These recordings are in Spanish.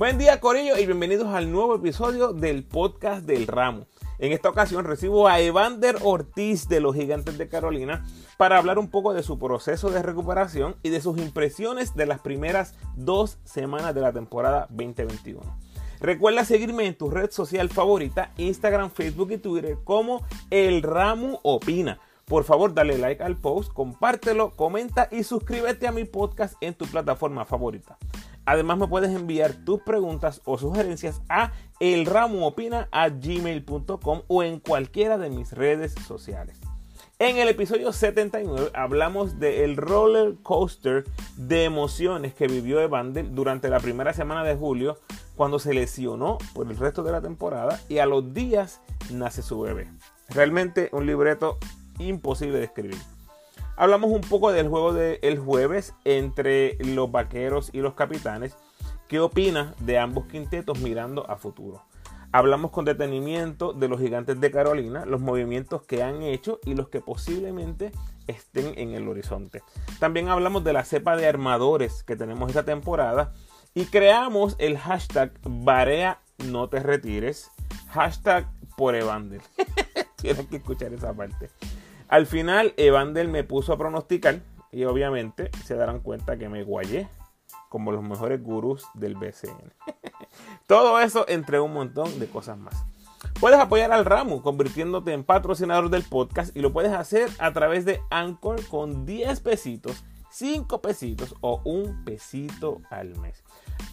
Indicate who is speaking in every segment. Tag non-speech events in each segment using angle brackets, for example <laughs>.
Speaker 1: Buen día Corillo y bienvenidos al nuevo episodio del podcast del ramo. En esta ocasión recibo a Evander Ortiz de los Gigantes de Carolina para hablar un poco de su proceso de recuperación y de sus impresiones de las primeras dos semanas de la temporada 2021. Recuerda seguirme en tu red social favorita, Instagram, Facebook y Twitter como El Ramo Opina. Por favor, dale like al post, compártelo, comenta y suscríbete a mi podcast en tu plataforma favorita. Además me puedes enviar tus preguntas o sugerencias a elramoopina.gmail.com o en cualquiera de mis redes sociales. En el episodio 79 hablamos del roller coaster de emociones que vivió Evander durante la primera semana de julio cuando se lesionó por el resto de la temporada y a los días nace su bebé. Realmente un libreto imposible de escribir. Hablamos un poco del juego del jueves entre los vaqueros y los capitanes. ¿Qué opina de ambos quintetos mirando a futuro? Hablamos con detenimiento de los gigantes de Carolina, los movimientos que han hecho y los que posiblemente estén en el horizonte. También hablamos de la cepa de armadores que tenemos esta temporada y creamos el hashtag Barea no te retires, hashtag por Evander. <laughs> Tienen que escuchar esa parte. Al final, Evander me puso a pronosticar y obviamente se darán cuenta que me guayé como los mejores gurús del BCN. <laughs> Todo eso entre un montón de cosas más. Puedes apoyar al ramo convirtiéndote en patrocinador del podcast y lo puedes hacer a través de Anchor con 10 pesitos, 5 pesitos o un pesito al mes.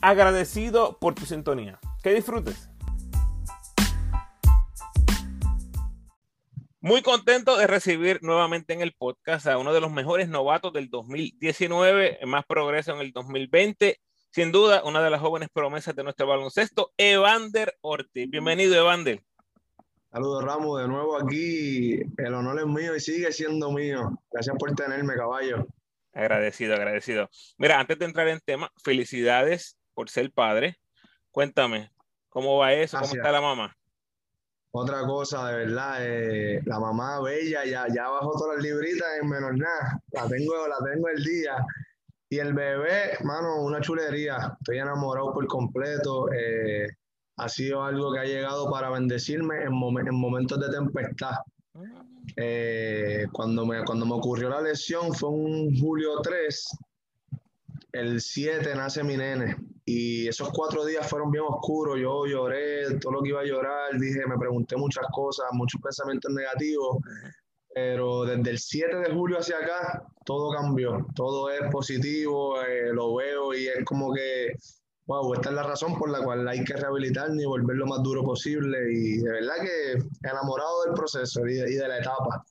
Speaker 1: Agradecido por tu sintonía. Que disfrutes. Muy contento de recibir nuevamente en el podcast a uno de los mejores novatos del 2019, más progreso en el 2020. Sin duda, una de las jóvenes promesas de nuestro baloncesto, Evander Ortiz. Bienvenido, Evander.
Speaker 2: Saludos, Ramos, de nuevo aquí. El honor es mío y sigue siendo mío. Gracias por tenerme, caballo.
Speaker 1: Agradecido, agradecido. Mira, antes de entrar en tema, felicidades por ser padre. Cuéntame, ¿cómo va eso? ¿Cómo está la mamá?
Speaker 2: Otra cosa, de verdad, eh, la mamá bella ya, ya bajó todas las libritas en menos nada. La tengo, la tengo el día. Y el bebé, mano, una chulería. Estoy enamorado por completo. Eh, ha sido algo que ha llegado para bendecirme en, en momentos de tempestad. Eh, cuando, me, cuando me ocurrió la lesión fue un julio 3. El 7 nace mi nene. Y esos cuatro días fueron bien oscuros, yo lloré, todo lo que iba a llorar, dije, me pregunté muchas cosas, muchos pensamientos negativos, pero desde el 7 de julio hacia acá, todo cambió, todo es positivo, eh, lo veo y es como que, wow, esta es la razón por la cual hay que rehabilitarme y volver lo más duro posible y de verdad que enamorado del proceso y de, la etapa.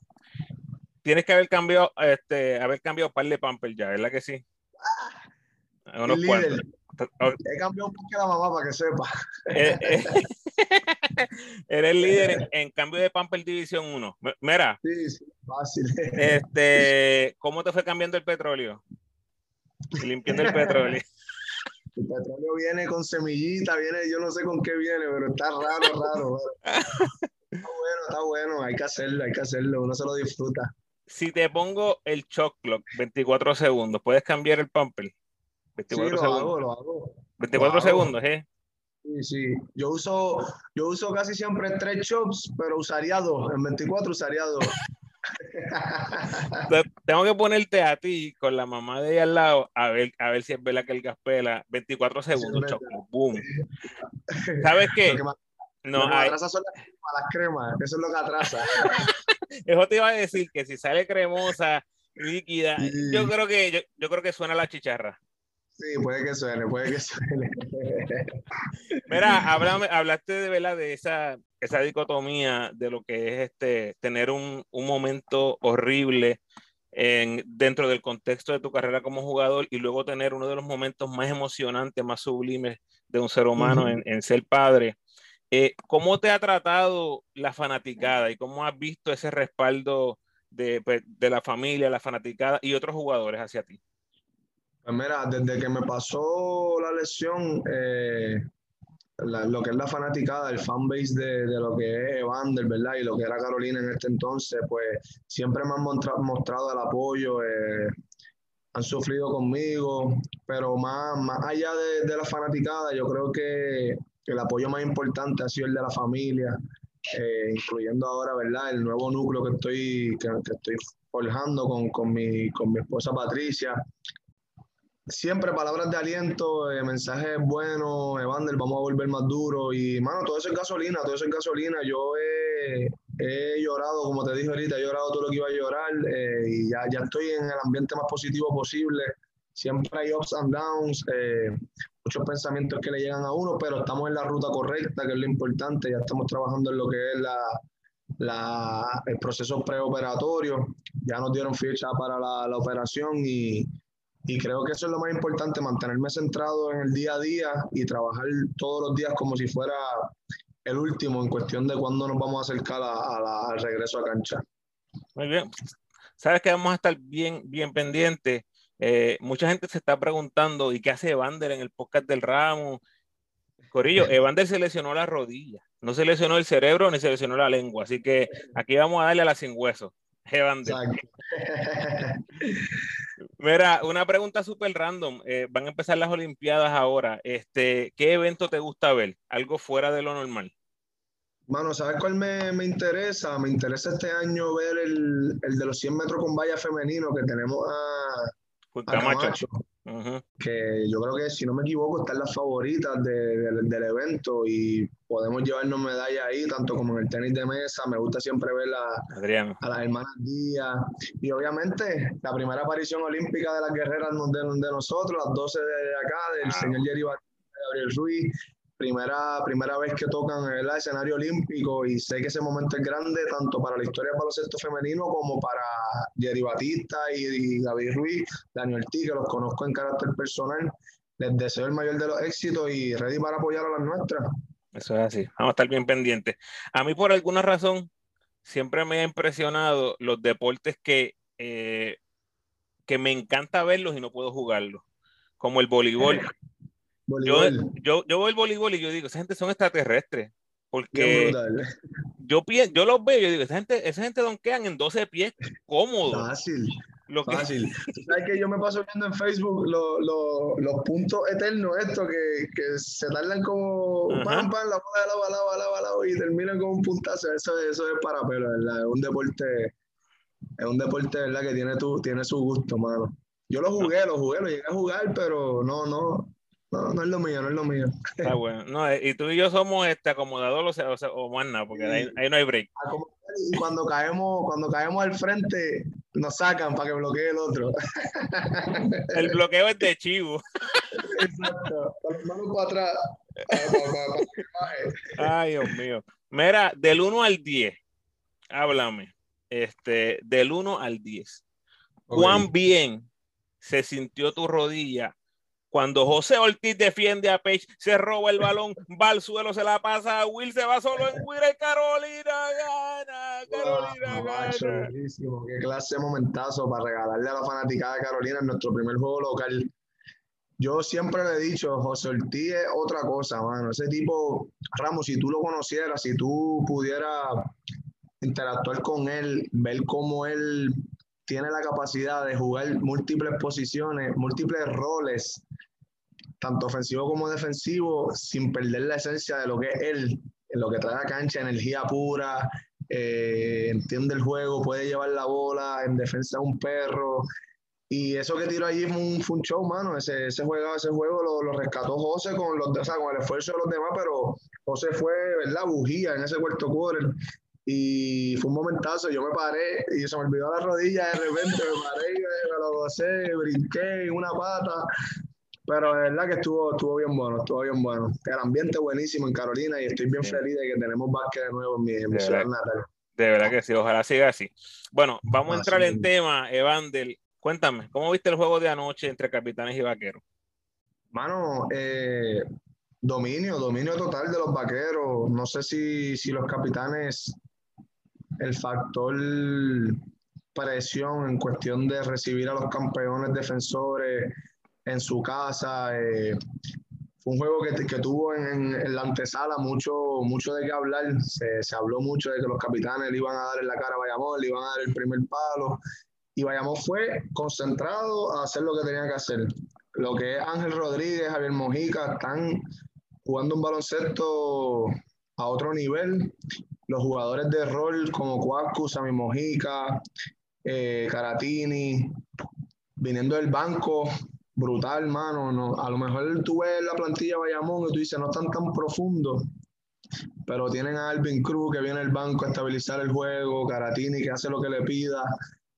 Speaker 1: Tienes que haber cambiado, este, haber cambiado par de pamper ya, ¿verdad que sí?
Speaker 2: Ah, unos cuantos. He cambiado un poco la mamá para que sepa.
Speaker 1: Eh, eh, <laughs> eres líder en, cambio de Pamper División 1. Mira.
Speaker 2: Sí, sí, fácil.
Speaker 1: Este, ¿Cómo te fue cambiando el petróleo? Limpiando el petróleo. <laughs>
Speaker 2: El petróleo viene con semillita, viene, yo no sé con qué viene, pero está raro, raro. <laughs> Está bueno, está bueno, hay que hacerlo, hay que hacerlo, uno se lo disfruta.
Speaker 1: Si te pongo el shock clock 24 segundos, ¿puedes cambiar el pumper?
Speaker 2: 24 segundos. Hago, lo hago.
Speaker 1: 24 segundos, ¿eh?
Speaker 2: Sí, sí. Yo uso, yo uso casi siempre tres chops, pero usaría dos. En 24 usaría dos.
Speaker 1: Tengo que ponerte a ti con la mamá de ella al lado a ver, a ver si es verdad que el gas pela 24 segundos, choco, boom. ¿Sabes qué?
Speaker 2: no, lo que atrasa son las, cremas, eso es lo que atrasa. <laughs>
Speaker 1: eso te iba a decir que si sale cremosa, líquida, yo creo que yo, yo creo que suena la chicharra.
Speaker 2: Sí, puede que suene, puede que suene. <laughs>
Speaker 1: Mira, hablaste de, ¿verdad? de esa, esa dicotomía de lo que es este, tener un, un momento horrible en, dentro del contexto de tu carrera como jugador y luego tener uno de los momentos más emocionantes, más sublimes de un ser humano en, en, ser padre. Eh, ¿Cómo te ha tratado la fanaticada y cómo has visto ese respaldo de, pues, de la familia, la fanaticada y otros jugadores hacia ti?
Speaker 2: Pues mira, desde que me pasó la lesión, eh, lo que es la fanaticada, el fanbase de, de lo que es Evander, ¿verdad? Y lo que era Carolina en este entonces, pues siempre me han mostrado el apoyo. Eh, han sufrido conmigo, pero más, más allá de, de la fanaticada, yo creo que el apoyo más importante ha sido el de la familia, eh, incluyendo ahora, ¿verdad? El nuevo núcleo que estoy, que, estoy forjando con, con, mi, con mi esposa Patricia. Siempre palabras de aliento, eh, mensajes buenos, Evander, vamos a volver más duro. Y, mano, todo eso es gasolina, todo eso es gasolina. Yo he, he llorado, como te dije ahorita, he llorado todo lo que iba a llorar eh, y ya, ya estoy en el ambiente más positivo posible. Siempre hay ups and downs, eh, muchos pensamientos que le llegan a uno, pero estamos en la ruta correcta, que es lo importante. Ya estamos trabajando en lo que es la, la, el proceso preoperatorio. Ya nos dieron fecha para la, la operación y, y creo que eso es lo más importante, mantenerme centrado en el día a día y trabajar todos los días como si fuera el último en cuestión de cuándo nos vamos a acercar a, al regreso a cancha.
Speaker 1: Muy bien. Sabes que vamos a estar bien, bien pendientes. Eh, mucha gente se está preguntando, ¿y qué hace Evander en el podcast del ramo? Corillo, <laughs> Evander se lesionó la rodilla, no se lesionó el cerebro ni se lesionó la lengua, así que aquí vamos a darle a la sin hueso. Evander. <laughs> Mira, una pregunta súper random. Eh, van a empezar las Olimpiadas ahora. Este, ¿Qué evento te gusta ver? Algo fuera de lo normal.
Speaker 2: Mano, ¿sabes cuál me, me interesa? Me interesa este año ver el, el, de los 100 metros con valla femenino que tenemos a, a Camacho que yo creo que, si no me equivoco, están las favoritas de, del evento y podemos llevarnos medallas ahí, tanto como en el tenis de mesa. Me gusta siempre ver a, a las hermanas Díaz. Y obviamente, la primera aparición olímpica de las guerreras de, de nosotros, las 12 de acá, del señor Jerry Batista, Gabriel Ruiz, primera, primera vez que tocan el escenario olímpico y sé que ese momento es grande tanto para la historia del baloncesto femenino como para Jerry Batista y, David Ruiz, Daniel T, que los conozco en carácter personal. Les deseo el mayor de los éxitos y ready para apoyar a las nuestras.
Speaker 1: Eso es así, vamos a estar bien pendientes. A mí por alguna razón siempre me ha impresionado los deportes que, eh, que me encanta verlos y no puedo jugarlos, como el voleibol. <laughs> Yo, yo, yo veo el voleibol y yo digo, esa gente son extraterrestres. Porque yo, yo los veo y yo digo, esa gente, esa gente donkean en 12 pies cómodo.
Speaker 2: Fácil. Lo que... Fácil. ¿Sabes que yo me paso viendo en Facebook lo, lo, los puntos eternos, esto que, que se tardan como pam, pam, la bola, la bola, la bola, y terminan con un puntazo. Eso, eso es para pelo, ¿verdad? Es un deporte, es un deporte, ¿verdad? Que tiene, tu, tiene su gusto, mano. Yo lo jugué, lo jugué, lo llegué a jugar, pero no, no, no, no es lo mío, no es lo mío.
Speaker 1: Está bueno. No, y tú y yo somos este, acomodados o, sea, o más nada, porque ahí, ahí, no hay break.
Speaker 2: Y cuando caemos, cuando caemos al frente, nos sacan para que bloquee el otro. <laughs>
Speaker 1: El bloqueo es de chivo.
Speaker 2: Exacto. Para atrás.
Speaker 1: Ay, Dios mío. Mira, del 1 al 10, háblame. Este, del 1 al 10. ¿Cuán bien se sintió tu rodilla cuando José Ortiz defiende a Page, se roba el balón, va al suelo, se la pasa a Will, se va solo en Will, Carolina gana, Carolina gana.
Speaker 2: Qué clase de momentazo para regalarle a la fanaticada de Carolina en nuestro primer juego local. Yo siempre le he dicho, José Ortiz es otra cosa, mano. Ese tipo, Ramos, si tú lo conocieras, si tú pudieras interactuar con él, ver cómo él tiene la capacidad de jugar múltiples posiciones, múltiples roles tanto ofensivo como defensivo, sin perder la esencia de lo que es él, en lo que trae a cancha, energía pura, eh, entiende el juego, puede llevar la bola, en defensa un perro. Y eso que tiró allí fue un, fue un show, mano. Ese, ese, juego, ese juego lo, lo, rescató José con, los, o sea, con el esfuerzo de los demás, pero José fue, ¿verdad? Bujía en ese cuarto quarter. Y fue un momentazo, yo me paré y se me olvidó la rodilla de repente, me paré, me lo gocé, brinqué en una pata, pero de verdad que estuvo, estuvo bien bueno, estuvo bien bueno. El ambiente buenísimo en Carolina y estoy bien feliz de que tenemos básquet de nuevo en mi, en mi ciudad natal.
Speaker 1: De verdad que sí, ojalá siga así. Bueno, vamos a entrar en tema, Evander. Cuéntame, ¿cómo viste el juego de anoche entre capitanes y vaqueros?
Speaker 2: Mano, eh, dominio, dominio total de los vaqueros. No sé si, si los capitanes, el factor presión en cuestión de recibir a los campeones defensores en su casa. Eh, fue un juego que, que tuvo en, la antesala mucho, mucho de qué hablar. Se, se, habló mucho de que los capitanes le iban a dar en la cara a Bayamón, le iban a dar el primer palo. y Bayamón fue concentrado a hacer lo que tenía que hacer. Lo que es Ángel Rodríguez, Javier Mojica, están jugando un baloncesto a otro nivel. Los jugadores de rol como Cuascu, Sammy Mojica, eh, Caratini, viniendo del banco, brutal, mano. No, a lo mejor tú ves la plantilla Bayamón y tú dices, no están tan profundos, pero tienen a Alvin Cruz que viene del banco a estabilizar el juego, Caratini que hace lo que le pida,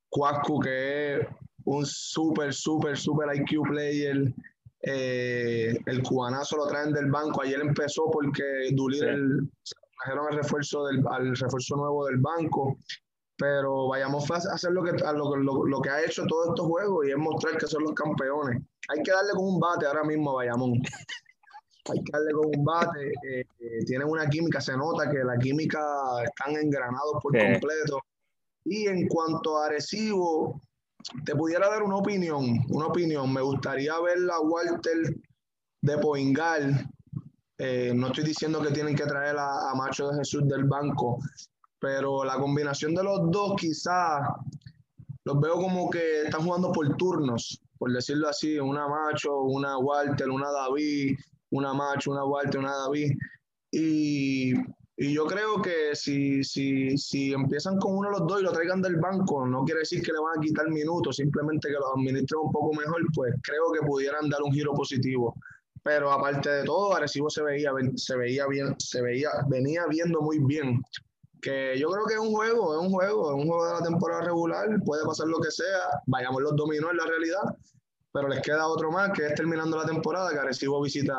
Speaker 2: Cuascu que es un súper, súper, súper IQ player. Eh, el cubanazo lo traen del banco. Ayer empezó porque Dulir el, trajeron el refuerzo del, al refuerzo nuevo del banco pero vayamos a hacer lo que, lo, lo, que ha hecho todos estos juegos y es mostrar que son los campeones. Hay que darle con un bate ahora mismo a Bayamón. Hay que darle con un bate. Eh, eh, tienen una química, se nota que la química están engranados por completo. Y en cuanto a Arecibo, te pudiera dar una opinión, una opinión. Me gustaría ver a Walter de Poingal. Eh, no estoy diciendo que tienen que traer a, a Macho de Jesús del banco, pero la combinación de los dos quizás los veo como que están jugando por turnos, por decirlo así, una Macho, una Walter, una David, una Macho, una Walter, una David. Y, y yo creo que si, si, si empiezan con uno de los dos y lo traigan del banco, no quiere decir que le van a quitar minutos, simplemente que los administren un poco mejor, pues creo que pudieran dar un giro positivo. Pero aparte de todo, Arecibo se veía, se veía bien, se veía, venía viendo muy bien que yo creo que es un juego, es un juego, es un juego de la temporada regular, puede pasar lo que sea, vayamos los dominó en la realidad, pero les queda otro más que es terminando la temporada que recibo visita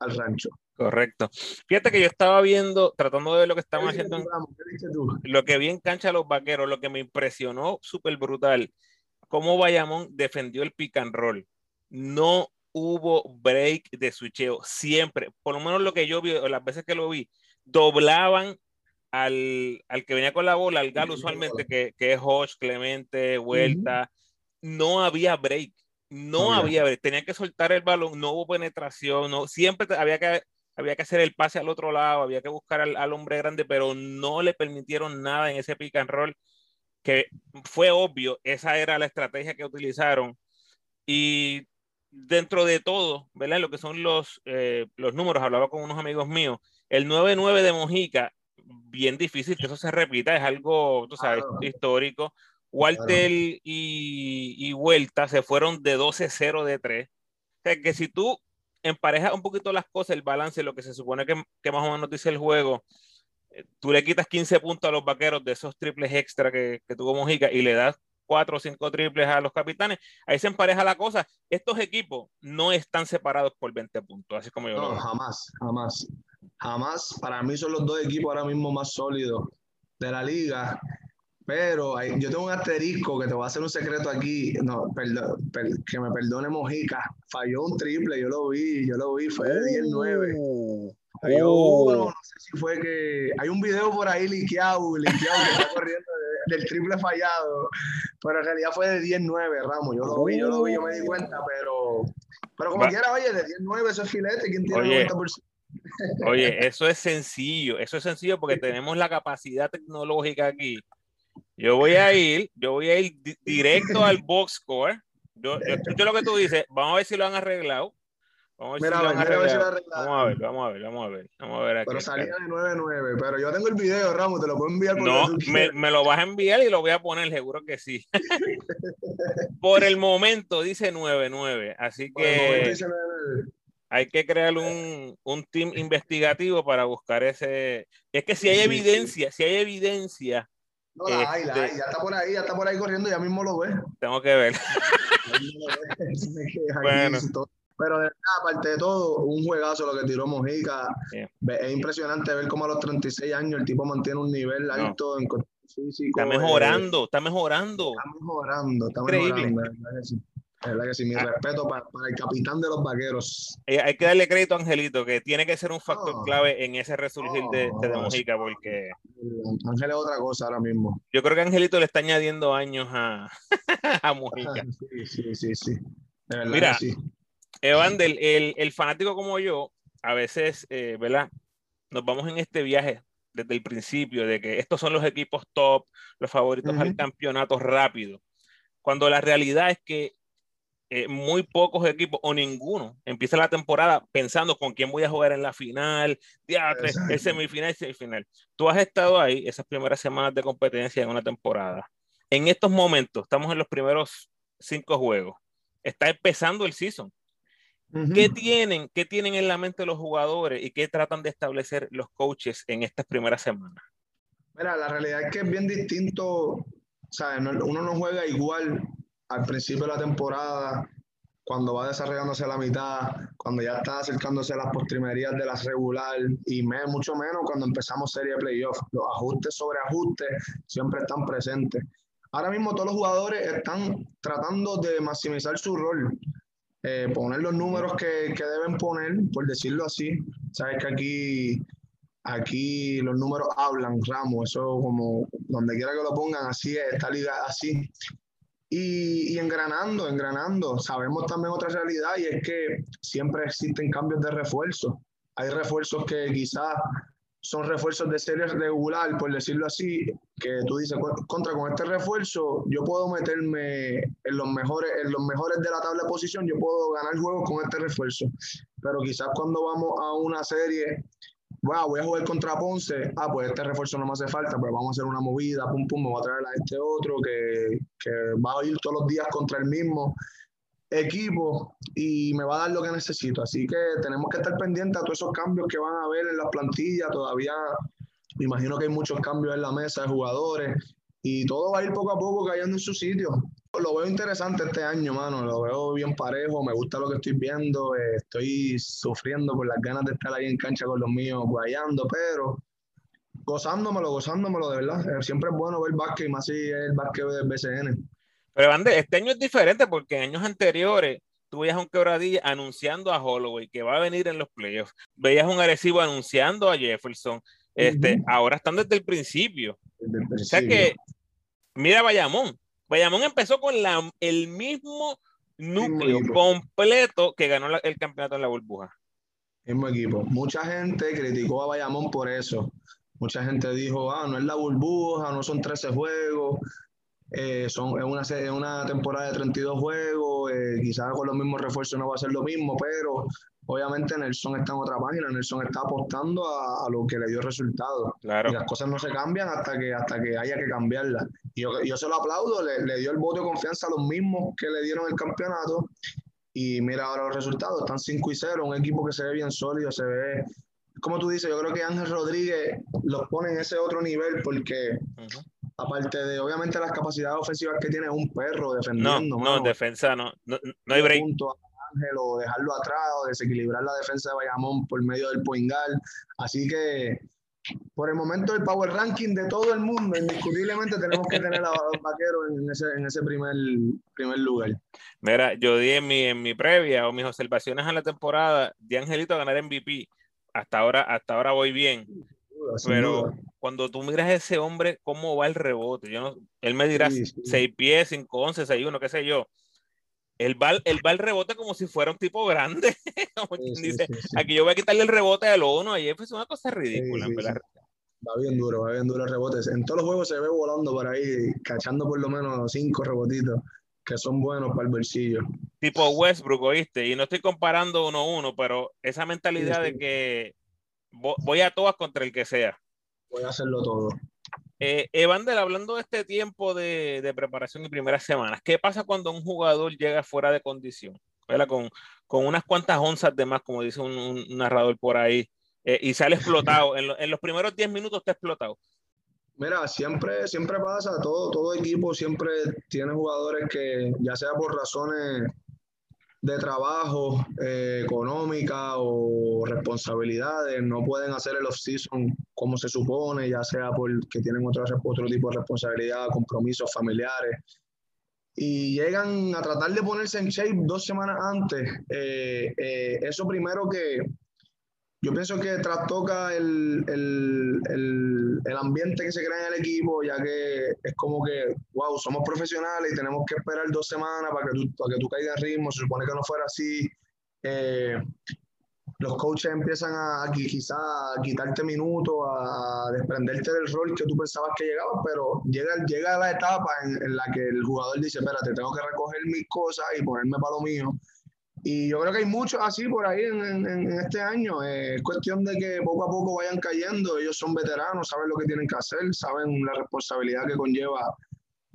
Speaker 2: al rancho.
Speaker 1: Correcto. Fíjate que yo estaba viendo, tratando de ver lo que estaban haciendo, lo que vi en cancha los vaqueros, lo que me impresionó súper brutal, cómo Bayamón defendió el pick and roll. No hubo break de switcheo, siempre, por lo menos lo que yo vi, las veces que lo vi, doblaban al, al, que venía con la bola, al Galo usualmente, que, que es Hodge, Clemente, Vuelta, no había break, no había break, tenía que soltar el balón, no hubo penetración, no, siempre había que, había que hacer el pase al otro lado, había que buscar al, al, hombre grande, pero no le permitieron nada en ese pick and roll, que fue obvio, esa era la estrategia que utilizaron. Y dentro de todo, ¿verdad? Lo que son los, eh, los números, hablaba con unos amigos míos, el 9-9 de Mojica bien difícil que eso se repita, es algo, tú sabes, histórico. Walter y, y, Vuelta se fueron de 12-0 de 3. O sea, que si tú emparejas un poquito las cosas, el balance, lo que se supone que, que más o menos dice el juego, eh, tú le quitas 15 puntos a los vaqueros de esos triples extra que, que tuvo Mojica y le das 4 o 5 triples a los capitanes, ahí se empareja la cosa. Estos equipos no están separados por 20 puntos, así como yo
Speaker 2: no,
Speaker 1: lo
Speaker 2: jamás, jamás jamás, para mí son los dos equipos ahora mismo más sólidos de la liga. Pero hay, yo tengo un asterisco que te voy a hacer un secreto aquí. No, perdón, per, que me perdone Mojica. Falló un triple, yo lo vi, yo lo vi, fue de 10-9. Falló uno, no sé si fue que. Hay un video por ahí liqueado, liqueado que está <laughs> corriendo del triple fallado. Pero en realidad fue de 10-9, Ramos. Yo lo vi, yo lo vi, yo me di cuenta, pero. Pero como quiera, oye, de 10-9 eso es filete. ¿Quién tiene oye, 90%?
Speaker 1: Oye, eso es sencillo, eso es sencillo porque tenemos la capacidad tecnológica aquí. Yo voy a ir, yo voy a ir directo al box score. Yo, yo escucho lo que tú dices, vamos a ver si lo han arreglado. Vamos a ver, si, lo han arreglado. Vamos a ver, vamos a ver, vamos a ver. Vamos a ver aquí,
Speaker 2: pero salía de 9-9, pero yo tengo el video, Ramos, te lo puedo enviar.
Speaker 1: Por no, me, me, lo vas a enviar y lo voy a poner, seguro que sí. <laughs> por el momento dice 9-9, así que hay que crear un, un, team investigativo para buscar ese. Es que si hay evidencia, si hay evidencia.
Speaker 2: No, la hay, la este hay, ya está por ahí, ya está por ahí corriendo, ya mismo lo ve.
Speaker 1: Tengo que ver. <laughs> <laughs>
Speaker 2: bueno. Pero de aparte de todo, un juegazo lo que tiró Mojica. Yeah. Es impresionante ver cómo a los 36 años el tipo mantiene un nivel alto no. en
Speaker 1: físico. Está mejorando, eh, está mejorando.
Speaker 2: Está mejorando, está Increíble. mejorando. Es verdad que sí, mi ah. respeto para, para, el capitán de los vaqueros.
Speaker 1: Eh, hay que darle crédito a Angelito, que tiene que ser un factor oh. clave en ese resurgir oh, de, de, de Mojica, porque.
Speaker 2: Ángel es otra cosa ahora mismo.
Speaker 1: Yo creo que Angelito le está añadiendo años a, <laughs> a Mojica. <laughs>
Speaker 2: Sí, sí, sí, sí. De verdad
Speaker 1: Mira,
Speaker 2: que sí.
Speaker 1: Evander, el, el, fanático como yo, a veces, eh, ¿verdad? Nos vamos en este viaje desde el principio de que estos son los equipos top, los favoritos uh -huh. al campeonato rápido cuando la realidad es que eh, muy pocos equipos o ninguno empieza la temporada pensando con quién voy a jugar en la final, teatro, el semifinal semifinal. Tú has estado ahí esas primeras semanas de competencia en una temporada. En estos momentos, estamos en los primeros cinco juegos. Está empezando el season. ¿Qué, tienen, ¿Qué tienen en la mente los jugadores y qué tratan de establecer los coaches en estas primeras semanas?
Speaker 2: Mira, la realidad es que es bien distinto. ¿sabes? uno no juega igual al principio de la temporada, cuando va desarrollándose a la mitad, cuando ya está acercándose a las postrimerías de la regular y mucho menos cuando empezamos serie de playoffs. Los ajustes sobre ajustes siempre están presentes. Ahora mismo todos los jugadores están tratando de maximizar su rol, eh, poner los números que, que, deben poner, por decirlo así. Sabes que aquí, aquí los números hablan, Ramos, eso como donde quiera que lo pongan, así es, esta liga así. Y, y, engranando, engranando. Sabemos también otra realidad y es que siempre existen cambios de refuerzo. Hay refuerzos que quizás son refuerzos de serie regular, por decirlo así, que tú dices, contra con este refuerzo, yo puedo meterme en los mejores, en los mejores de la tabla de posición, yo puedo ganar juegos con este refuerzo. Pero quizás cuando vamos a una serie voy a jugar contra Ponce, ah, pues este refuerzo no me hace falta, pues vamos a hacer una movida, pum, pum, me voy a traer a este otro que, que va a ir todos los días contra el mismo equipo y me va a dar lo que necesito. Así que tenemos que estar pendientes a todos esos cambios que van a haber en las plantillas. Todavía me imagino que hay muchos cambios en la mesa de jugadores y todo va a ir poco a poco cayendo en su sitio. Lo veo interesante este año, mano. Lo veo bien parejo. Me gusta lo que estoy viendo. Eh, estoy sufriendo por las ganas de estar ahí en cancha con los míos, guayando, pero gozándomelo, gozándomelo de verdad. Eh, siempre es bueno ver básquet más si es el básquet del BCN.
Speaker 1: Pero, Ande, este año es diferente porque en años anteriores tú veías un quebradilla anunciando a Holloway que va a venir en los playoffs. Veías un agresivo anunciando a Jefferson. Este, Ahora están desde el principio. O sea que, mira Bayamón. Bayamón empezó con la, el mismo núcleo completo que ganó el campeonato en la burbuja.
Speaker 2: Mismo equipo. Mucha gente criticó a Bayamón por eso. Mucha gente dijo, ah, no es la burbuja, no son 13 juegos, eh, son, es, una, es una temporada de 32 juegos, eh, quizás con los mismos refuerzos no va a ser lo mismo, pero obviamente Nelson está en otra página, Nelson está apostando a, lo que le dio resultado.
Speaker 1: Claro.
Speaker 2: Y las cosas no se cambian hasta que, hasta que haya que cambiarlas. Y yo, yo se lo aplaudo, le, le, dio el voto de confianza a los mismos que le dieron el campeonato. Y mira ahora los resultados, están 5 y 0, un equipo que se ve bien sólido, se ve, como tú dices, yo creo que Ángel Rodríguez los pone en ese otro nivel porque aparte de obviamente las capacidades ofensivas que tiene un perro defendiendo.
Speaker 1: No, no, defensa no, no, no hay break.
Speaker 2: Ángel o dejarlo atrás o desequilibrar la defensa de Bayamón por medio del poingal. Así que por el momento el power ranking de todo el mundo, indiscutiblemente tenemos que tener a los vaqueros en ese, en ese primer, primer lugar.
Speaker 1: Mira, yo di en mi, en mi previa o mis observaciones a la temporada de Angelito a ganar MVP. Hasta ahora, hasta ahora voy bien. Pero cuando tú miras a ese hombre, cómo va el rebote, yo no, él me dirá 6 pies, 5, 11, 6, 1, qué sé yo. Él va el rebote como si fuera un tipo grande. <laughs> dice, aquí yo voy a quitarle el rebote al uno. Ayer fue una cosa ridícula,
Speaker 2: Va bien duro, va bien duro el rebote. En todos los juegos se ve volando por ahí, cachando por lo menos cinco rebotitos que son buenos para el bolsillo.
Speaker 1: Tipo Westbrook, ¿oíste? Y no estoy comparando uno a uno, pero esa mentalidad de que voy a todas contra el que sea.
Speaker 2: Voy a hacerlo todo.
Speaker 1: Eh, Evander, hablando de este tiempo de, preparación y primeras semanas, ¿qué pasa cuando un jugador llega fuera de condición? Con, con unas cuantas onzas de más, como dice un, narrador por ahí, eh, y sale explotado. en, en, los primeros 10 minutos está explotado.
Speaker 2: Mira, siempre, siempre pasa, todo, todo equipo siempre tiene jugadores que, ya sea por razones de trabajo, eh, económica o responsabilidades, no pueden hacer el off-season como se supone, ya sea porque tienen otro, otro tipo de responsabilidad, compromisos familiares. Y llegan a tratar de ponerse en shape dos semanas antes. Eh, eh, eso primero que, yo pienso que trastoca el, el, el, el, ambiente que se crea en el equipo, ya que es como que, wow, somos profesionales y tenemos que esperar dos semanas para que tú, para que tú caigas en ritmo, se supone que no fuera así. Eh, los coaches empiezan a, quizá a quitarte minutos, a desprenderte del rol que tú pensabas que llegaba, pero llega, llega la etapa en, la que el jugador dice, espérate, tengo que recoger mis cosas y ponerme para lo mío. Y yo creo que hay muchos así por ahí en, este año. Eh, es cuestión de que poco a poco vayan cayendo. Ellos son veteranos, saben lo que tienen que hacer, saben la responsabilidad que conlleva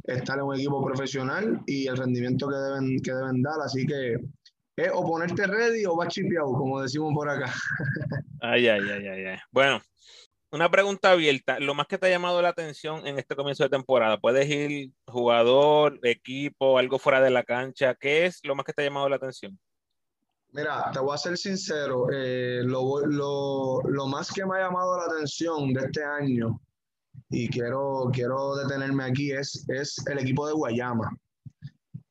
Speaker 2: estar en un equipo profesional y el rendimiento que deben, que deben dar. Así que es o ponerte ready o va chipeado, como decimos por acá. <laughs>
Speaker 1: Ay, ay, ay, ay, ay. Bueno, una pregunta abierta. Lo más que te ha llamado la atención en este comienzo de temporada, puedes ir jugador, equipo, algo fuera de la cancha. ¿Qué es lo más que te ha llamado la atención?
Speaker 2: Mira, te voy a ser sincero. Eh, lo, lo, lo, más que me ha llamado la atención de este año, y quiero, quiero detenerme aquí, es, es el equipo de Guayama.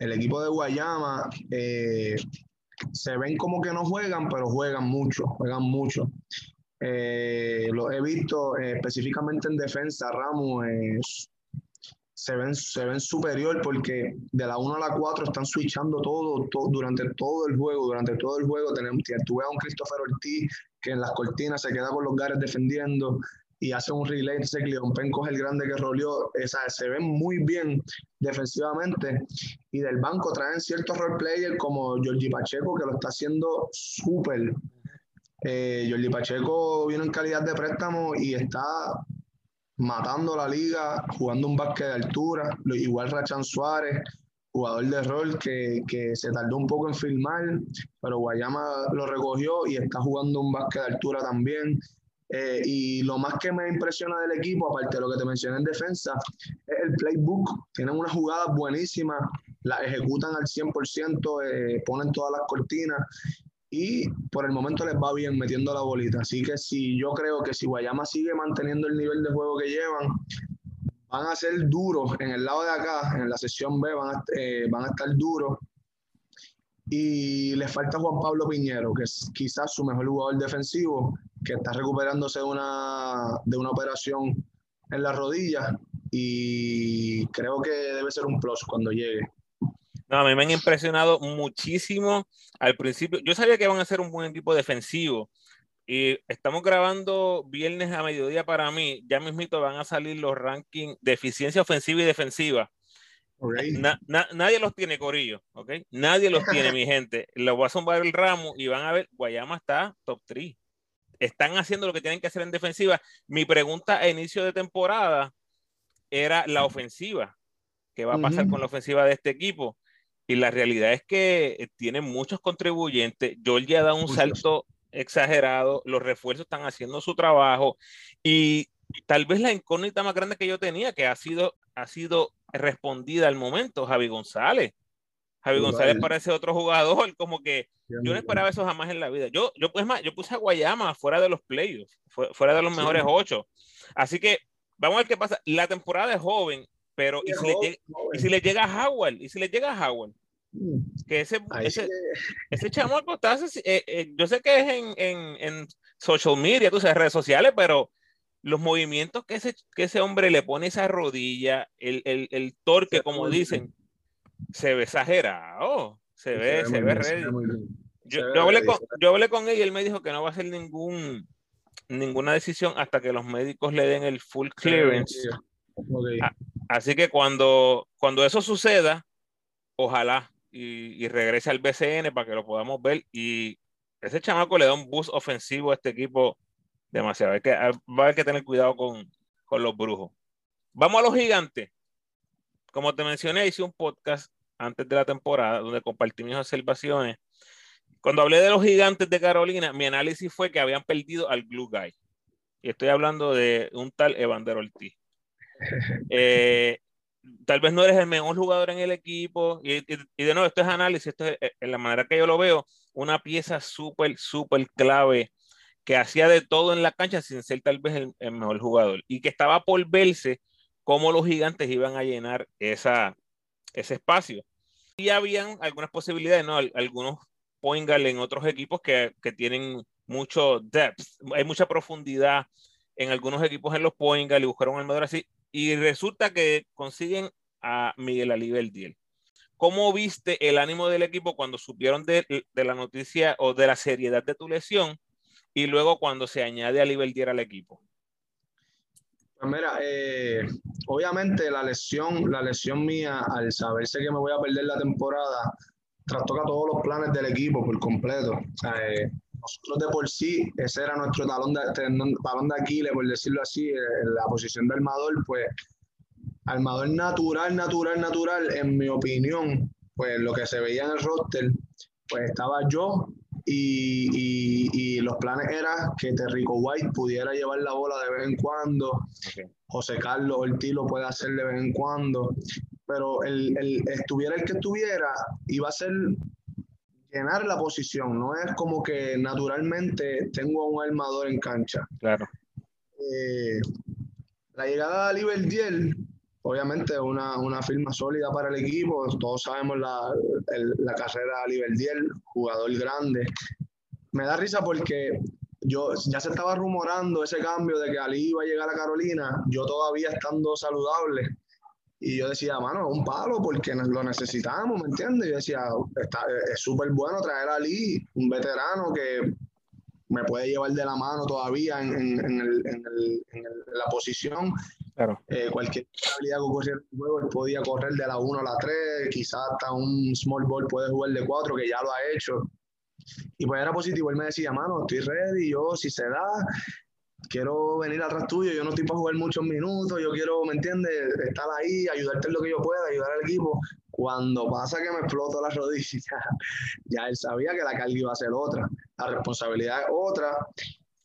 Speaker 2: El equipo de Guayama eh, se ven como que no juegan, pero juegan mucho, juegan mucho. Eh, lo he visto eh, específicamente en defensa, Ramos se, ven, se ven superior porque de la 1 a la 4 están switchando todo, durante todo el juego. Durante todo el juego tenemos, tuve a un Christopher Ortiz que en las cortinas se queda con los gares defendiendo y hace un relay, entonces Cleon Penn coge el grande que roleó, esa, se ven muy bien defensivamente y del banco traen ciertos role players como Giorgi Pacheco que lo está haciendo súper. Eh, Giorgi Pacheco vino en calidad de préstamo y está matando la liga, jugando un básquet de altura, igual Rachan Suárez, jugador de rol que, que, se tardó un poco en filmar, pero Guayama lo recogió y está jugando un básquet de altura también. Eh, y lo más que me impresiona del equipo, aparte de lo que te mencioné en defensa, es el playbook. Tienen unas jugadas buenísimas, las ejecutan al 100%, eh, ponen todas las cortinas y por el momento les va bien metiendo la bolita. Así que si yo creo que si Guayama sigue manteniendo el nivel de juego que llevan, van a ser duros en el lado de acá, en la sesión B van a, eh, van a estar duros y le falta Juan Pablo Piñero, que es quizás su mejor jugador defensivo, que está recuperándose de una, de una operación en la rodilla y creo que debe ser un plus cuando llegue.
Speaker 1: No, a mí me han impresionado muchísimo al principio. Yo sabía que van a ser un buen equipo defensivo y estamos grabando viernes a mediodía para mí. Ya mismito van a salir los rankings de eficiencia ofensiva y defensiva nadie los tiene, Corillo, ¿ok? Nadie los tiene, <laughs> mi gente. Los voy a zumbar el ramo y van a ver, Guayama está top 3. Están haciendo lo que tienen que hacer en defensiva. Mi pregunta a inicio de temporada era la ofensiva. ¿Qué va a pasar con la ofensiva de este equipo? Y la realidad es que tiene muchos contribuyentes. Georgia dado un salto exagerado. Los refuerzos están haciendo su trabajo. Y tal vez la incógnita más grande que yo tenía, que ha sido, ha sido respondida al momento, Javi González. Javi González parece otro jugador, <laughs> como que yo no esperaba eso jamás en la vida. Yo, yo, pues más, yo puse a Guayama fuera de los playoffs, fuera de los mejores ocho. Así que vamos a ver qué pasa. La temporada es joven, pero ¿y si, le llega, ¿y si, le llega, a Howard? ¿Y si le llega a Howard? Mm. Que ese, ese, ese chamaco está, eh, eh, yo sé que es en, en, en social media, tú sabes, redes sociales, pero los movimientos que ese, que ese hombre le pone esa rodilla, el, el, el torque, como dicen, se ve exagerado. Se ve, se, ve, Yo, hablé con, yo hablé con él y él me dijo que no va a hacer ningún, ninguna decisión hasta que los médicos le den el full clearance. Así que cuando, cuando eso suceda, ojalá y, y, regrese al BCN para que lo podamos ver. Y ese chamaco le da un boost ofensivo a este equipo demasiado. Hay que, va a haber que tener cuidado con, con los brujos. Vamos a los gigantes. Como te mencioné, hice un podcast antes de la temporada donde compartí mis observaciones. Cuando hablé de los gigantes de Carolina, mi análisis fue que habían perdido al Glue Guy. Y estoy hablando de un tal Evander Ortiz. <laughs> Eh, tal vez no eres el mejor jugador en el equipo. Y, de nuevo, esto es análisis, esto es en la manera que yo lo veo, una pieza súper, súper clave que hacía de todo en la cancha sin ser tal vez el, mejor jugador y que estaba por verse cómo los gigantes iban a llenar esa, ese espacio. Y habían algunas posibilidades, ¿no? Algunos point en otros equipos que, que, tienen mucho depth, hay mucha profundidad en algunos equipos en los point y buscaron armador así. Y resulta que consiguen a Miguel Aliber Diel. ¿cómo viste el ánimo del equipo cuando supieron de, la noticia o de la seriedad de tu lesión y luego cuando se añade a Libertier al equipo?
Speaker 2: Pues mira, eh, obviamente la lesión, la lesión mía, al saberse que me voy a perder la temporada, trastoca todos los planes del equipo por completo. Eh, nosotros de por sí, ese era nuestro talón de, talón de Aquiles, por decirlo así, en eh, la posición de armador, pues armador natural, natural, natural, en mi opinión, pues lo que se veía en el roster, pues estaba yo y, los planes eran que Terrico White pudiera llevar la bola de vez en cuando, José Carlos Ortiz lo puede hacer de vez en cuando, pero el, el, estuviera el que estuviera, iba a ser llenar la posición, no es como que naturalmente tengo un armador en cancha.
Speaker 1: Claro.
Speaker 2: Eh, la llegada de Liberdiel, obviamente una, una firma sólida para el equipo, todos sabemos la, la carrera de Liberdiel, jugador grande. Me da risa porque yo ya se estaba rumorando ese cambio de que Ali iba a llegar a Carolina, yo todavía estando saludable, y yo decía, mano, un palo porque lo necesitamos, ¿me entiendes? Yo decía, está, es súper bueno traer a Lee, un veterano que me puede llevar de la mano todavía en, en, el, en, el, en la posición.
Speaker 1: Claro.
Speaker 2: Eh, cualquier habilidad que ocurriera en el juego, él podía correr de la 1 a la 3, quizás hasta un small ball puede jugar de 4, que ya lo ha hecho. Y pues era positivo, él me decía, mano, estoy ready, yo si se da, quiero venir atrás tuyo, yo no estoy para jugar muchos minutos, yo quiero, ¿me entiendes? Estar ahí, ayudarte en lo que yo pueda, ayudar al equipo. Cuando pasa que me exploto la <laughs> rodilla, ya él sabía que la carga iba a ser otra, la responsabilidad es otra.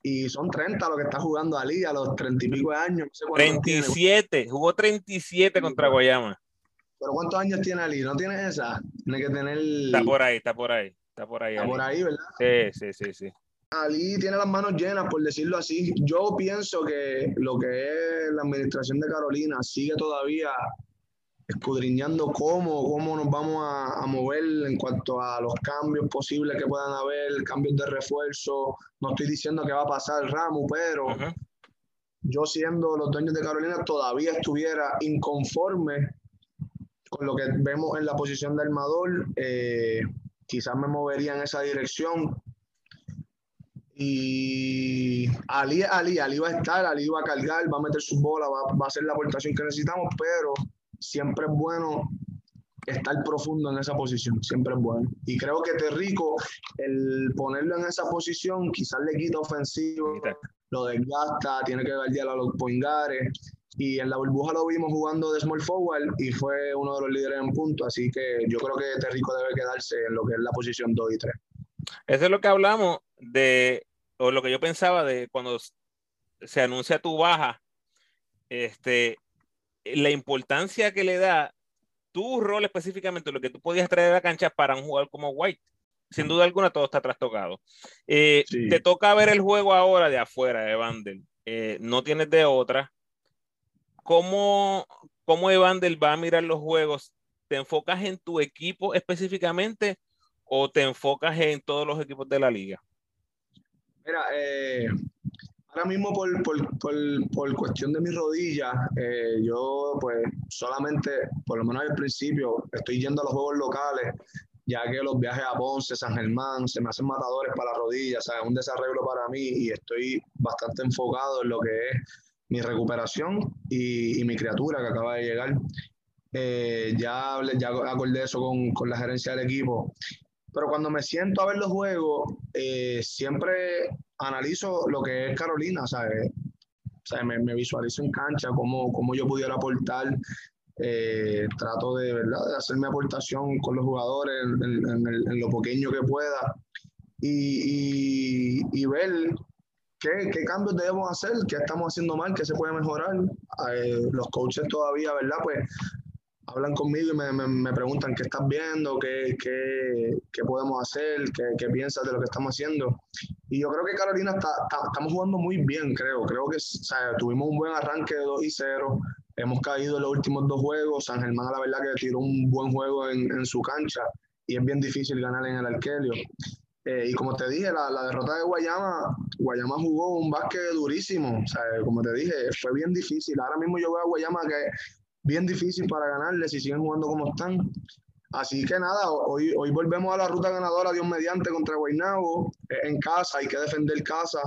Speaker 2: Y son 30 lo que está jugando Ali a los 30 y pico de años.
Speaker 1: 37, jugó 37 contra Guayama.
Speaker 2: ¿Pero cuántos años tiene Ali? ¿No tienes esa? Tiene que tener...
Speaker 1: Está por ahí, está por ahí. Está por ahí.
Speaker 2: Está por ahí, ¿verdad?
Speaker 1: Sí, sí, sí, sí.
Speaker 2: Ali tiene las manos llenas, por decirlo así. Yo pienso que lo que es la administración de Carolina sigue todavía escudriñando cómo, cómo nos vamos a, mover en cuanto a los cambios posibles que puedan haber, cambios de refuerzo. No estoy diciendo que va a pasar el ramo, pero yo siendo los dueños de Carolina todavía estuviera inconforme con lo que vemos en la posición de armador. Eh, quizás me movería en esa dirección y Ali, Ali, Ali va a estar, Ali va a cargar, va a meter su bola, va, va a hacer la aportación que necesitamos, pero siempre es bueno estar profundo en esa posición, siempre es bueno. Y creo que Terrico, el ponerlo en esa posición, quizás le quita ofensivo, lo desgasta, tiene que guardiar a los poingares. Y en la burbuja lo vimos jugando de small forward y fue uno de los líderes en punto, así que yo creo que Terrico debe quedarse en lo que es la posición 2 y 3.
Speaker 1: Eso es lo que hablamos de, o lo que yo pensaba de cuando se anuncia tu baja, este, la importancia que le da tu rol específicamente, lo que tú podías traer a la cancha para un jugador como White. Sin duda alguna, todo está trastocado. Eh, te toca ver el juego ahora de afuera, de Vandel. Eh, no tienes de otra. ¿Cómo, ¿Cómo Evander va a mirar los juegos? ¿Te enfocas en tu equipo específicamente o te enfocas en todos los equipos de la liga?
Speaker 2: Mira, eh, ahora mismo por, por, por, por, cuestión de mi rodilla, eh, yo pues solamente, por lo menos al principio, estoy yendo a los juegos locales, ya que los viajes a Ponce, San Germán, se me hacen matadores para la rodilla, o sea, es un desarreglo para mí y estoy bastante enfocado en lo que es mi recuperación y, y mi criatura que acaba de llegar. Eh, ya, ya acordé eso con, con, la gerencia del equipo pero cuando me siento a ver los juegos, eh, siempre analizo lo que es Carolina, ¿sabes? O sea, me, visualizo en cancha, cómo, cómo yo pudiera aportar. Eh, trato de, ¿verdad? de hacer mi aportación con los jugadores en, lo pequeño que pueda y, y, ver qué, qué, cambios debemos hacer, qué estamos haciendo mal, qué se puede mejorar. Eh, los coaches todavía, ¿verdad? Pues hablan conmigo y me, me, preguntan qué estás viendo, qué, qué, qué podemos hacer, qué, qué, piensas de lo que estamos haciendo. Y yo creo que Carolina está, estamos jugando muy bien, creo. Creo que tuvimos un buen arranque de 2 y 0. Hemos caído en los últimos dos juegos. San Germán, la verdad, que tiró un buen juego en, en su cancha y es bien difícil ganar en el Arquelio. Eh, y como te dije, la, la, derrota de Guayama, Guayama jugó un básquet durísimo. O sea, como te dije, fue bien difícil. Ahora mismo yo veo a Guayama que bien difícil para ganarle si siguen jugando como están. Así que nada, hoy, hoy volvemos a la ruta ganadora, Dios mediante, contra Guaynabo, en casa, hay que defender casa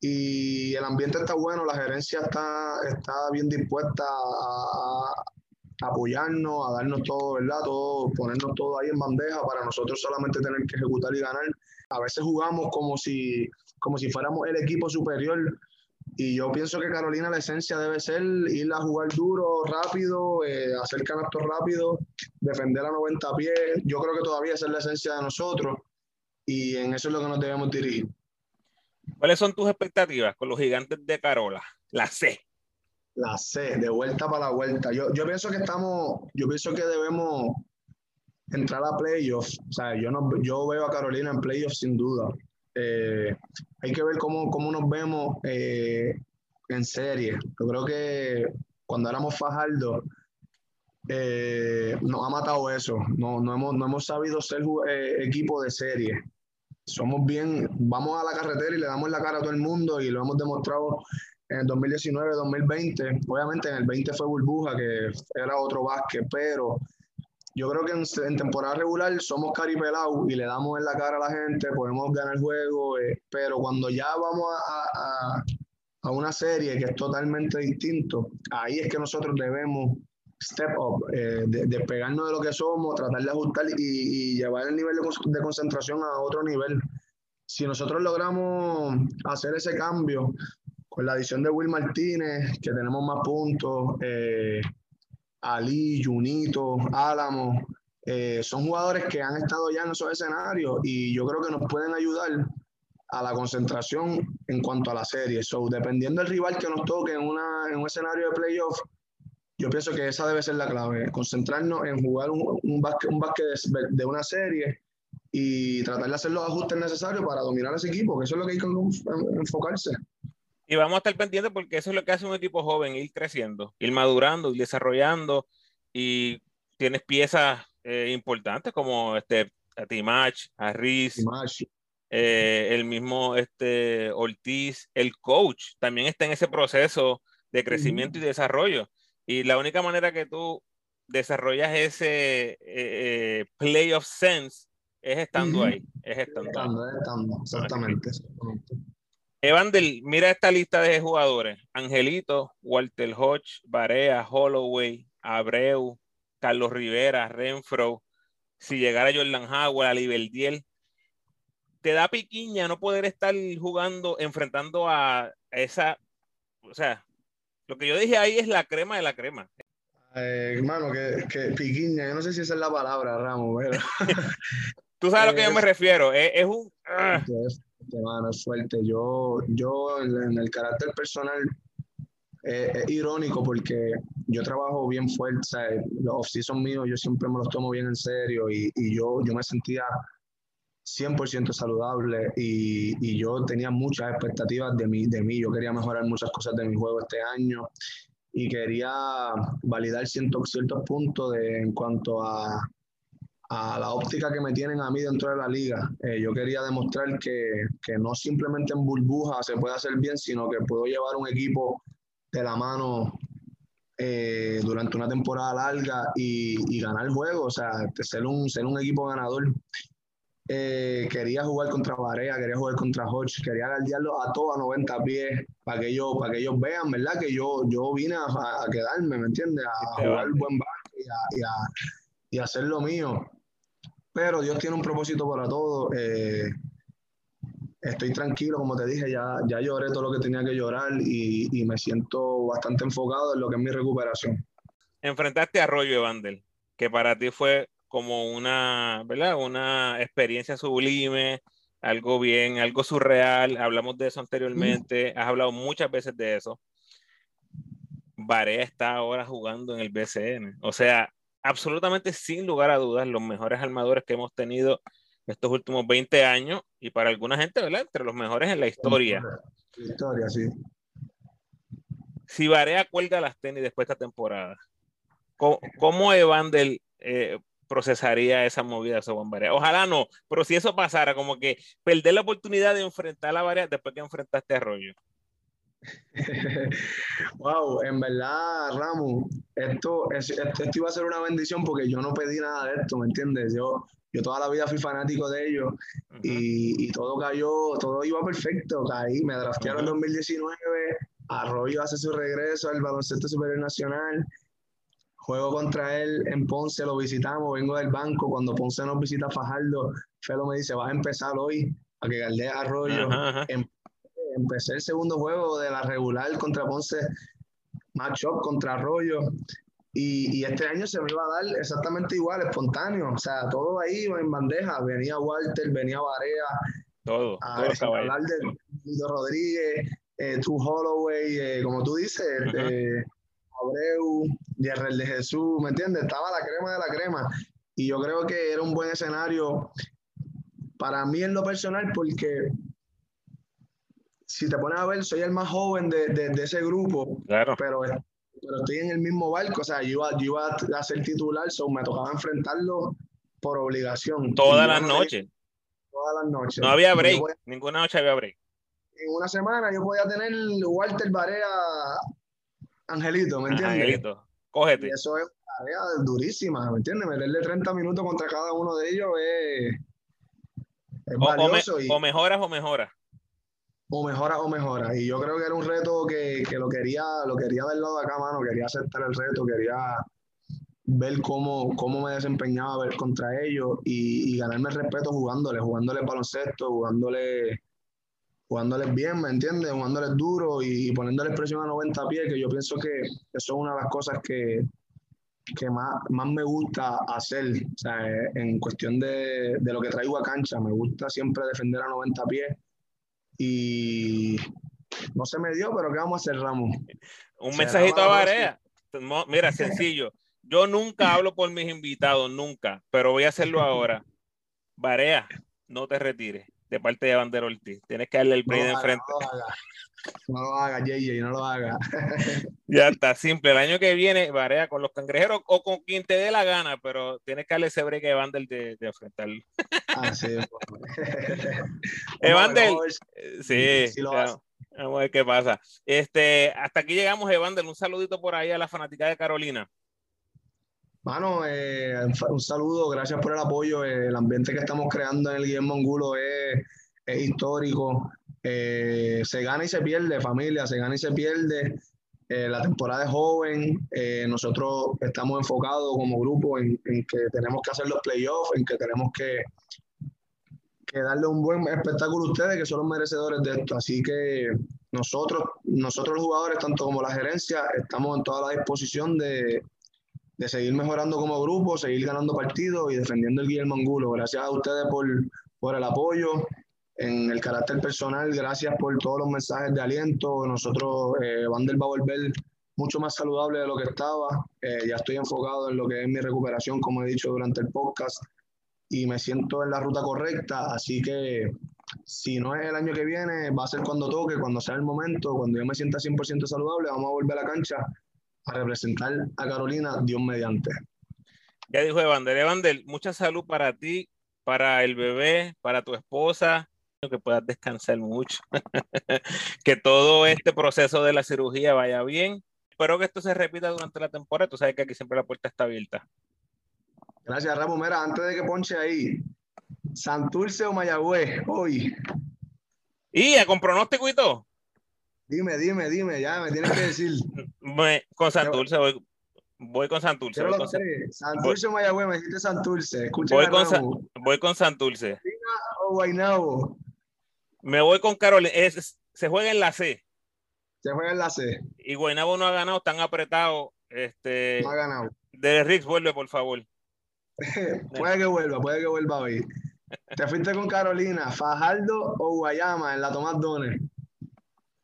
Speaker 2: y el ambiente está bueno, la gerencia está, está bien dispuesta a, apoyarnos, a darnos todo, ¿verdad? Todo, ponernos todo ahí en bandeja para nosotros solamente tener que ejecutar y ganar. A veces jugamos como si, como si fuéramos el equipo superior y yo pienso que Carolina la esencia debe ser ir a jugar duro, rápido, eh, hacer canastos rápido, defender a 90 pies. Yo creo que todavía esa es la esencia de nosotros y en eso es lo que nos debemos dirigir.
Speaker 1: ¿Cuáles son tus expectativas con los gigantes de Carola? La C.
Speaker 2: La C, de vuelta para la vuelta. Yo, yo pienso que estamos, yo pienso que debemos entrar a playoffs. O sea, yo, no, yo veo a Carolina en playoffs sin duda. Eh, hay que ver cómo, cómo nos vemos eh, en serie. Yo creo que cuando éramos Fajardo, eh, nos ha matado eso. No, no, hemos, no hemos sabido ser equipo de serie. Somos bien, vamos a la carretera y le damos la cara a todo el mundo y lo hemos demostrado en el 2019, 2020. Obviamente en el 20 fue burbuja, que era otro básquet, pero yo creo que en, temporada regular somos caripelados y le damos en la cara a la gente, podemos ganar juego, eh, pero cuando ya vamos a, a, una serie que es totalmente distinto, ahí es que nosotros debemos step up, eh, despegarnos de lo que somos, tratar de ajustar y, llevar el nivel de, concentración a otro nivel. Si nosotros logramos hacer ese cambio con la adición de Will Martínez, que tenemos más puntos, eh, Ali, Junito, Álamo, eh, son jugadores que han estado ya en esos escenarios y yo creo que nos pueden ayudar a la concentración en cuanto a la serie. So, dependiendo del rival que nos toque en, una, en un escenario de playoff, yo pienso que esa debe ser la clave, concentrarnos en jugar un, un básquet, un de, una serie y tratar de hacer los ajustes necesarios para dominar ese equipo, que eso es lo que hay que enfocarse.
Speaker 1: Y vamos a estar pendientes porque eso es lo que hace un equipo joven, ir creciendo, ir madurando, ir desarrollando y tienes piezas eh, importantes como este a Timach, a Riz, eh, el mismo este, Ortiz, el coach también está en ese proceso de crecimiento y desarrollo. Y la única manera que tú desarrollas ese eh, playoff sense es estando ahí. Es estando,
Speaker 2: estando, estando exactamente.
Speaker 1: Evandel, mira esta lista de jugadores. Angelito, Walter Hodge, Barea, Holloway, Abreu, Carlos Rivera, Renfro. Si llegara Jordan Howard, Alibeldiel. Te da piquiña no poder estar jugando, enfrentando a esa. O sea, lo que yo dije ahí es la crema de la crema.
Speaker 2: hermano, que, piquiña, yo no sé si esa es la palabra, Ramos, pero... <laughs>
Speaker 1: Tú sabes a lo que yo me refiero. Es, un. Ah.
Speaker 2: Mano, fuerte. Yo, yo en, el carácter personal eh, es irónico porque yo trabajo bien fuerte. Los off-season míos yo siempre me los tomo bien en serio y, y yo, yo me sentía 100% saludable y, y, yo tenía muchas expectativas de mí, de mí. Yo quería mejorar muchas cosas de mi juego este año y quería validar ciertos, ciertos puntos en cuanto a a la óptica que me tienen a mí dentro de la liga. Eh, yo quería demostrar que, que, no simplemente en burbuja se puede hacer bien, sino que puedo llevar un equipo de la mano eh, durante una temporada larga y, y, ganar el juego, o sea, ser un, ser un equipo ganador. Eh, quería jugar contra Barea, quería jugar contra Hodge, quería guardiarlo a todos a 90 pies para que ellos, para que ellos vean, ¿verdad? Que yo, yo vine a, quedarme, ¿me entiendes? A, jugar buen básquet y a, y, a, y a hacer lo mío pero Dios tiene un propósito para todo. Eh, estoy tranquilo, como te dije, ya, ya lloré todo lo que tenía que llorar y, y, me siento bastante enfocado en lo que es mi recuperación.
Speaker 1: Enfrentaste a Arroyo Evandel, que para ti fue como una, ¿verdad? Una experiencia sublime, algo bien, algo surreal. Hablamos de eso anteriormente, has hablado muchas veces de eso. Barea está ahora jugando en el BCN. O sea, absolutamente sin lugar a dudas los mejores armadores que hemos tenido estos últimos 20 años y para alguna gente, ¿verdad? Entre los mejores en la historia.
Speaker 2: historia, sí.
Speaker 1: Si Barea cuelga las tenis después de esta temporada, ¿cómo, Evander eh, procesaría esa movida de Barea? Ojalá no, pero si eso pasara, como que perder la oportunidad de enfrentar a Barea después que enfrentaste a Arroyo. <laughs>
Speaker 2: wow, en verdad, Ramos, esto, esto, esto, iba a ser una bendición porque yo no pedí nada de esto, ¿me entiendes? Yo, yo toda la vida fui fanático de ellos y, y, todo cayó, todo iba perfecto, caí, me draftearon en 2019, Arroyo hace su regreso al baloncesto superior nacional, juego contra él en Ponce, lo visitamos, vengo del banco, cuando Ponce nos visita Fajardo, Felo me dice, vas a empezar hoy a que galdea Arroyo. Em, empecé el segundo juego de la regular contra Ponce, matchup contra Arroyo. Y, este año se me iba a dar exactamente igual, espontáneo. O sea, todo ahí en bandeja. Venía Walter, venía Barea.
Speaker 1: Todo.
Speaker 2: A, hablar de Rodríguez, eh, Tu Holloway, eh, como tú dices, eh, Abreu, Yerrel de Jesús, ¿me entiendes? Estaba la crema de la crema. Y yo creo que era un buen escenario para mí en lo personal, porque si te pones a ver, soy el más joven de, de, ese grupo,
Speaker 1: claro.
Speaker 2: pero, pero, estoy en el mismo barco, o sea, yo iba, yo iba a ser titular, so me tocaba enfrentarlo por obligación.
Speaker 1: Todas las noches.
Speaker 2: Todas las noches.
Speaker 1: No había break, ninguna noche había break.
Speaker 2: En una semana yo podía tener Walter Barea Angelito, ¿me entiendes?
Speaker 1: Angelito, cógete.
Speaker 2: Y eso es una tarea durísima, ¿me entiendes? Meterle 30 minutos contra cada uno de ellos es, es
Speaker 1: o,
Speaker 2: valioso.
Speaker 1: O, o mejoras o mejoras
Speaker 2: o mejora o mejora. Y yo creo que era un reto que, que, lo quería, lo quería del lado de acá, mano, quería aceptar el reto, quería ver cómo, cómo me desempeñaba ver contra ellos y, y ganarme el respeto jugándole, jugándole baloncesto, jugándole jugándoles bien, ¿me entiendes? Jugándoles duro y poniéndoles presión a 90 pies, que yo pienso que eso es una de las cosas que, que más, más me gusta hacer, o sea, en cuestión de, de lo que traigo a cancha, me gusta siempre defender a 90 pies y no se me dio, pero ¿qué vamos a hacer, Ramón?
Speaker 1: Un mensajito a Barea. Mira, <laughs> sencillo. Yo nunca hablo por mis invitados, nunca, pero voy a hacerlo ahora. Barea, no te retires de parte de Bandero Ortiz. Tienes que darle el play de enfrente.
Speaker 2: No lo haga, JJ, no lo haga. <laughs>
Speaker 1: ya está, simple. El año que viene, Barea con los cangrejeros o con quien te dé la gana, pero tienes que darle ese break a Evander de, de enfrentarlo.
Speaker 2: ah, sí. <laughs>
Speaker 1: Evander, sí, sí vamos a ver qué pasa. Este, hasta aquí llegamos, Evander. Un saludito por ahí a la fanática de Carolina.
Speaker 2: Mano, eh, un saludo, gracias por el apoyo. el ambiente que estamos creando en el Guillermo Angulo es, es histórico. Eh, se gana y se pierde, familia, se gana y se pierde. Eh, la temporada es joven, nosotros estamos enfocados como grupo en, en, que tenemos que hacer los playoffs, en que tenemos que, que darle un buen espectáculo a ustedes, que son los merecedores de esto. Así que nosotros, nosotros los jugadores, tanto como la gerencia, estamos en toda la disposición de, de seguir mejorando como grupo, seguir ganando partidos y defendiendo el Guillermo Angulo. Gracias a ustedes por, por el apoyo. En el carácter personal, gracias por todos los mensajes de aliento. Nosotros, eh, Vander va a volver mucho más saludable de lo que estaba. Eh, ya estoy enfocado en lo que es mi recuperación, como he dicho durante el podcast, y me siento en la ruta correcta. Así que si no es el año que viene, va a ser cuando toque, cuando sea el momento, cuando yo me sienta 100% saludable, vamos a volver a la cancha a representar a Carolina, Dios mediante.
Speaker 1: Ya dijo Evander, Evander, mucha salud para ti, para el bebé, para tu esposa, que puedas descansar mucho, <laughs> que todo este proceso de la cirugía vaya bien. Espero que esto se repita durante la temporada. Tú sabes que aquí siempre la puerta está abierta.
Speaker 2: Gracias, Ramón. Mira, antes de que ponche ahí, Santurce o Mayagüez, hoy.
Speaker 1: ¿Y con pronóstico y todo?
Speaker 2: Dime, dime, dime, ya me tienes que decir.
Speaker 1: con Santurce voy, voy con Santurce. Voy con
Speaker 2: Santurce o Mayagüez, me dijiste Santurce.
Speaker 1: voy, con voy con Santurce.
Speaker 2: o Guaynabo.
Speaker 1: Me voy con Carolina. Es, se juega en la C.
Speaker 2: Se juega en la C.
Speaker 1: Y Guaynabo no ha ganado, están apretados. Este,
Speaker 2: no ha ganado.
Speaker 1: De Rix, vuelve, por favor. <laughs>
Speaker 2: puede que vuelva, puede que vuelva hoy. Te fuiste con Carolina, Fajardo o Guayama en la Tomás Donner.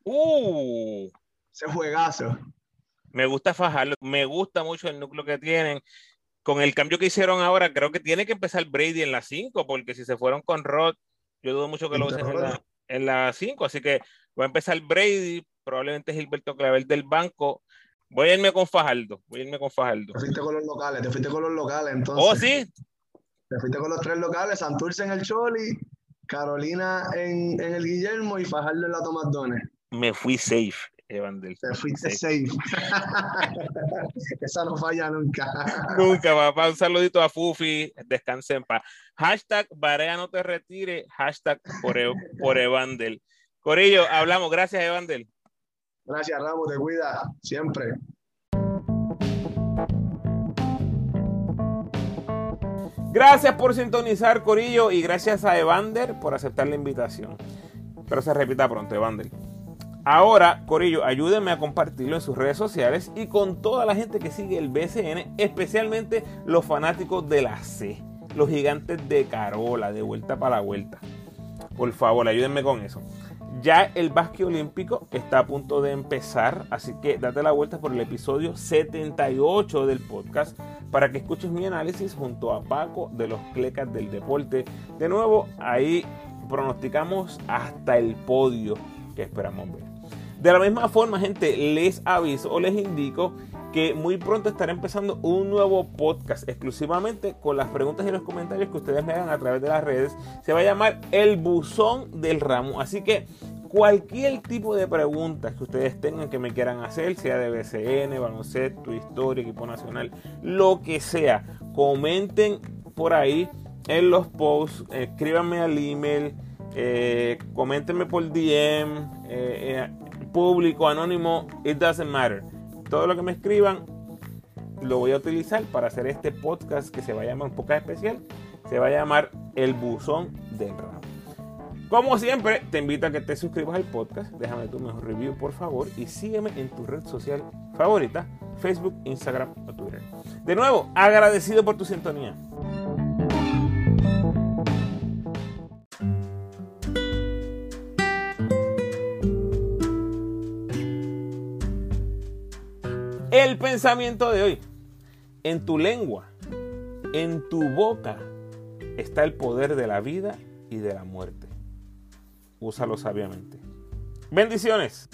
Speaker 1: Uh.
Speaker 2: Ese juegazo.
Speaker 1: Me gusta fajarlo. Me gusta mucho el núcleo que tienen. Con el cambio que hicieron ahora, creo que tiene que empezar Brady en la 5, porque si se fueron con Rod, yo dudo mucho que lo usen en la 5. Así que va a empezar Brady, probablemente Gilberto Clavel del banco. Voy a irme con Fajardo. Voy a irme con Fajardo.
Speaker 2: Te fuiste con los locales, te fuiste con los locales entonces.
Speaker 1: Oh, sí.
Speaker 2: Te fuiste con los tres locales, Santurce en el Choli, Carolina en, en el Guillermo y Fajardo en la Tomás Dones.
Speaker 1: Me fui safe, Evandel.
Speaker 2: Te fuiste safe. <laughs> Esa no falla nunca. <laughs>
Speaker 1: nunca, papá. Un saludito a Fufi. Descansen en paz. Hashtag Barea no te retire. Hashtag por, e, por Evandel. Corillo, hablamos. Gracias, Evandel.
Speaker 2: Gracias, Ramos. Te cuida siempre.
Speaker 1: Gracias por sintonizar, Corillo, y gracias a Evander por aceptar la invitación. Pero se repita pronto, Evander. Ahora, Corillo, ayúdenme a compartirlo en sus redes sociales y con toda la gente que sigue el BCN, especialmente los fanáticos de la C, los gigantes de Carola, de vuelta para la vuelta. Por favor, ayúdenme con eso. Ya el básquet olímpico está a punto de empezar, así que date la vuelta por el episodio 78 del podcast para que escuches mi análisis junto a Paco de los Clecas del Deporte. De nuevo, ahí pronosticamos hasta el podio que esperamos ver. De la misma forma, gente, les aviso o les indico que muy pronto estará empezando un nuevo podcast exclusivamente con las preguntas y los comentarios que ustedes me hagan a través de las redes. Se va a llamar El Buzón del Ramo. Así que cualquier tipo de preguntas que ustedes tengan que me quieran hacer, sea de BCN, baloncesto, historia, equipo nacional, lo que sea, comenten por ahí en los posts, escríbanme al email, eh, coméntenme por DM, eh, eh, público, anónimo, it doesn't matter. Todo lo que me escriban lo voy a utilizar para hacer este podcast que se va a llamar un podcast especial, se va a llamar El Buzón del Ramo. Como siempre, te invito a que te suscribas al podcast, déjame tu mejor review por favor y sígueme en tu red social favorita, Facebook, Instagram o Twitter. De nuevo, agradecido por tu sintonía. El pensamiento de hoy. En tu lengua, en tu boca, está el poder de la vida y de la muerte úsalo sabiamente. Bendiciones.